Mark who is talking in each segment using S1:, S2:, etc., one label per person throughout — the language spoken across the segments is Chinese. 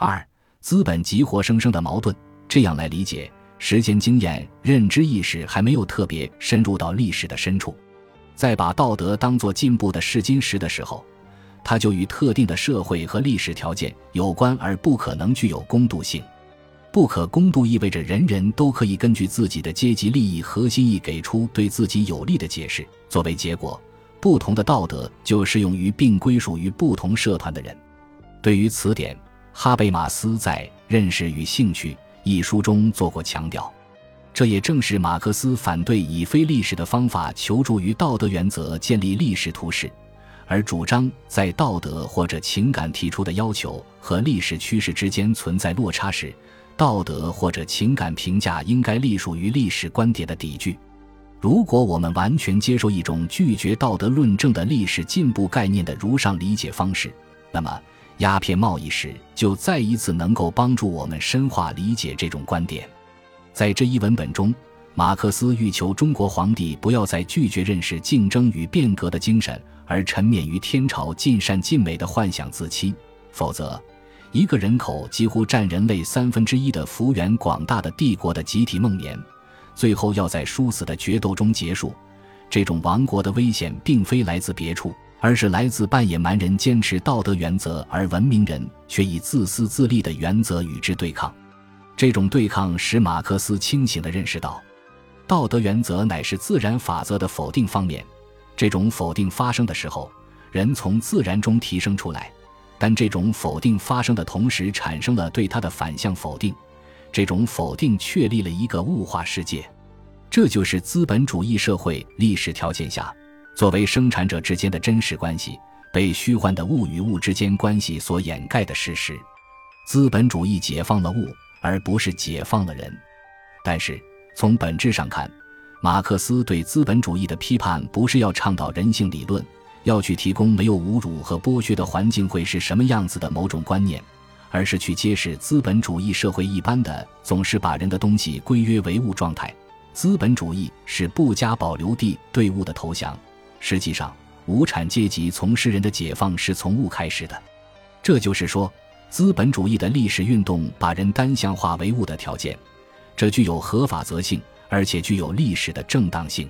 S1: 二、资本急活生生的矛盾。这样来理解，时间经验、认知意识还没有特别深入到历史的深处。在把道德当作进步的试金石的时候，它就与特定的社会和历史条件有关，而不可能具有公度性。不可公度意味着人人都可以根据自己的阶级利益核心意给出对自己有利的解释。作为结果，不同的道德就适用于并归属于不同社团的人。对于此点，哈贝马斯在《认识与兴趣》一书中做过强调。这也正是马克思反对以非历史的方法求助于道德原则建立历史图式，而主张在道德或者情感提出的要求和历史趋势之间存在落差时，道德或者情感评价应该隶属于历史观点的底句。如果我们完全接受一种拒绝道德论证的历史进步概念的如上理解方式，那么鸦片贸易史就再一次能够帮助我们深化理解这种观点。在这一文本中，马克思欲求中国皇帝不要再拒绝认识竞争与变革的精神，而沉湎于天朝尽善尽美的幻想自欺。否则，一个人口几乎占人类三分之一的幅员广大的帝国的集体梦魇，最后要在殊死的决斗中结束。这种亡国的危险，并非来自别处，而是来自半野蛮人坚持道德原则，而文明人却以自私自利的原则与之对抗。这种对抗使马克思清醒地认识到，道德原则乃是自然法则的否定方面。这种否定发生的时候，人从自然中提升出来，但这种否定发生的同时，产生了对它的反向否定。这种否定确立了一个物化世界，这就是资本主义社会历史条件下作为生产者之间的真实关系被虚幻的物与物之间关系所掩盖的事实。资本主义解放了物。而不是解放了人，但是从本质上看，马克思对资本主义的批判不是要倡导人性理论，要去提供没有侮辱和剥削的环境会是什么样子的某种观念，而是去揭示资本主义社会一般的总是把人的东西归约为物状态。资本主义是不加保留地对物的投降。实际上，无产阶级从事人的解放是从物开始的，这就是说。资本主义的历史运动把人单向化为物的条件，这具有合法则性，而且具有历史的正当性。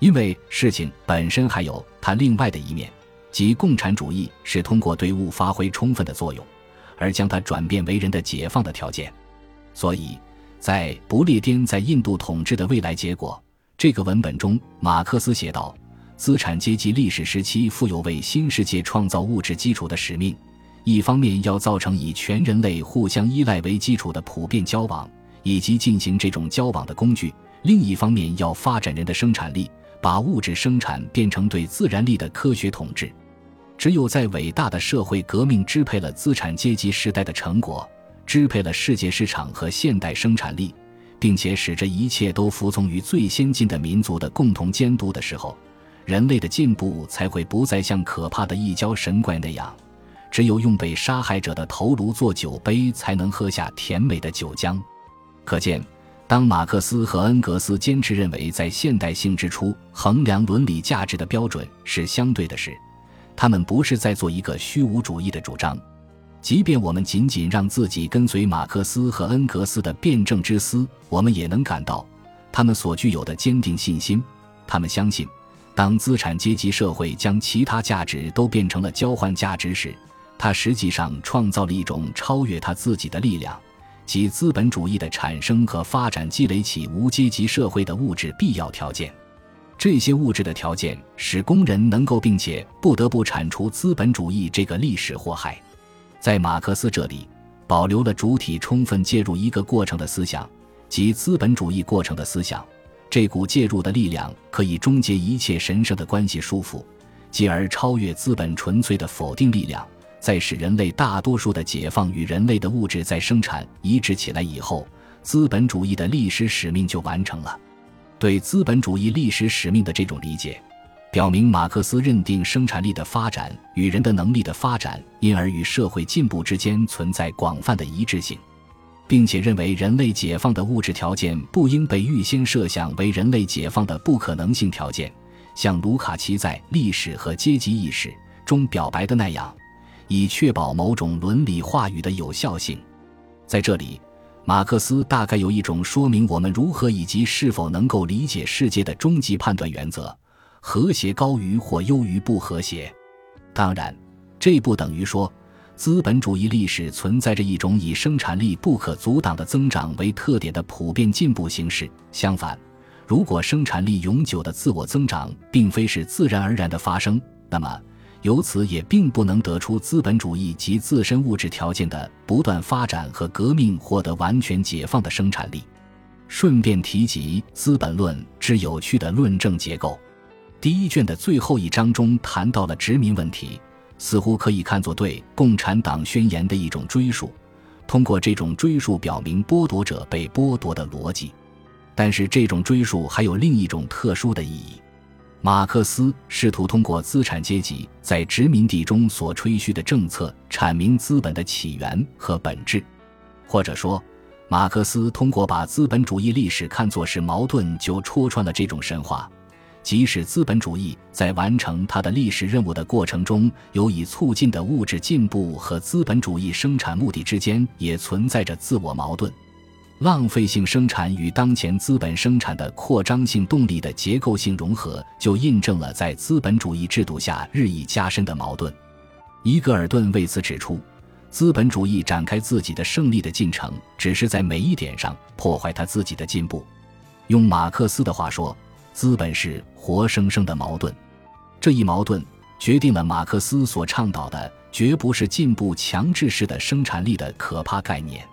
S1: 因为事情本身还有它另外的一面，即共产主义是通过对物发挥充分的作用，而将它转变为人的解放的条件。所以，在不列颠在印度统治的未来结果这个文本中，马克思写道：资产阶级历史时期负有为新世界创造物质基础的使命。一方面要造成以全人类互相依赖为基础的普遍交往，以及进行这种交往的工具；另一方面要发展人的生产力，把物质生产变成对自然力的科学统治。只有在伟大的社会革命支配了资产阶级时代的成果，支配了世界市场和现代生产力，并且使这一切都服从于最先进的民族的共同监督的时候，人类的进步才会不再像可怕的异教神怪那样。只有用被杀害者的头颅做酒杯，才能喝下甜美的酒浆。可见，当马克思和恩格斯坚持认为在现代性之初衡量伦理价值的标准是相对的时，他们不是在做一个虚无主义的主张。即便我们仅仅让自己跟随马克思和恩格斯的辩证之思，我们也能感到他们所具有的坚定信心。他们相信，当资产阶级社会将其他价值都变成了交换价值时，他实际上创造了一种超越他自己的力量，即资本主义的产生和发展积累起无阶级社会的物质必要条件。这些物质的条件使工人能够并且不得不铲除资本主义这个历史祸害。在马克思这里，保留了主体充分介入一个过程的思想，即资本主义过程的思想。这股介入的力量可以终结一切神圣的关系束缚，继而超越资本纯粹的否定力量。在使人类大多数的解放与人类的物质再生产一致起来以后，资本主义的历史使命就完成了。对资本主义历史使命的这种理解，表明马克思认定生产力的发展与人的能力的发展，因而与社会进步之间存在广泛的一致性，并且认为人类解放的物质条件不应被预先设想为人类解放的不可能性条件，像卢卡奇在《历史和阶级意识》中表白的那样。以确保某种伦理话语的有效性。在这里，马克思大概有一种说明我们如何以及是否能够理解世界的终极判断原则：和谐高于或优于不和谐。当然，这不等于说。资本主义历史存在着一种以生产力不可阻挡的增长为特点的普遍进步形式。相反，如果生产力永久的自我增长并非是自然而然的发生，那么由此也并不能得出资本主义及自身物质条件的不断发展和革命获得完全解放的生产力。顺便提及《资本论》之有趣的论证结构，第一卷的最后一章中谈到了殖民问题。似乎可以看作对共产党宣言的一种追溯，通过这种追溯表明剥夺者被剥夺的逻辑。但是，这种追溯还有另一种特殊的意义。马克思试图通过资产阶级在殖民地中所吹嘘的政策，阐明资本的起源和本质，或者说，马克思通过把资本主义历史看作是矛盾，就戳穿了这种神话。即使资本主义在完成它的历史任务的过程中，有以促进的物质进步和资本主义生产目的之间也存在着自我矛盾，浪费性生产与当前资本生产的扩张性动力的结构性融合，就印证了在资本主义制度下日益加深的矛盾。伊格尔顿为此指出，资本主义展开自己的胜利的进程，只是在每一点上破坏他自己的进步。用马克思的话说。资本是活生生的矛盾，这一矛盾决定了马克思所倡导的绝不是进步强制式的生产力的可怕概念。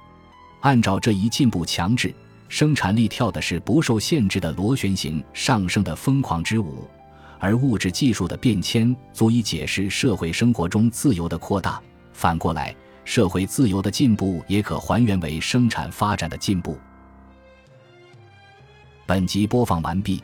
S1: 按照这一进步强制，生产力跳的是不受限制的螺旋形上升的疯狂之舞，而物质技术的变迁足以解释社会生活中自由的扩大。反过来，社会自由的进步也可还原为生产发展的进步。本集播放完毕。